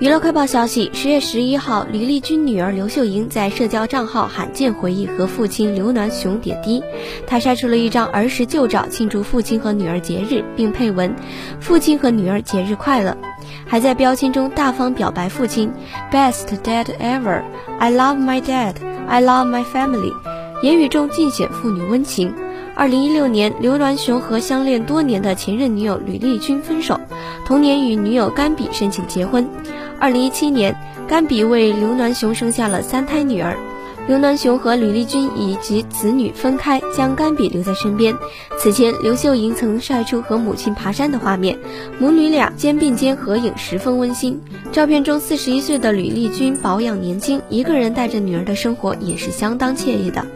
娱乐快报消息：十月十一号，李丽君女儿刘秀莹在社交账号罕见回忆和父亲刘銮雄点滴。她晒出了一张儿时旧照，庆祝父亲和女儿节日，并配文：“父亲和女儿节日快乐。”还在标签中大方表白父亲：“Best dad ever. I love my dad. I love my family.” 言语中尽显父女温情。二零一六年，刘銮雄和相恋多年的前任女友吕丽君分手，同年与女友甘比申请结婚。二零一七年，甘比为刘銮雄生下了三胎女儿。刘銮雄和吕丽君以及子女分开，将甘比留在身边。此前，刘秀莹曾晒出和母亲爬山的画面，母女俩肩并肩合影，十分温馨。照片中，四十一岁的吕丽君保养年轻，一个人带着女儿的生活也是相当惬意的。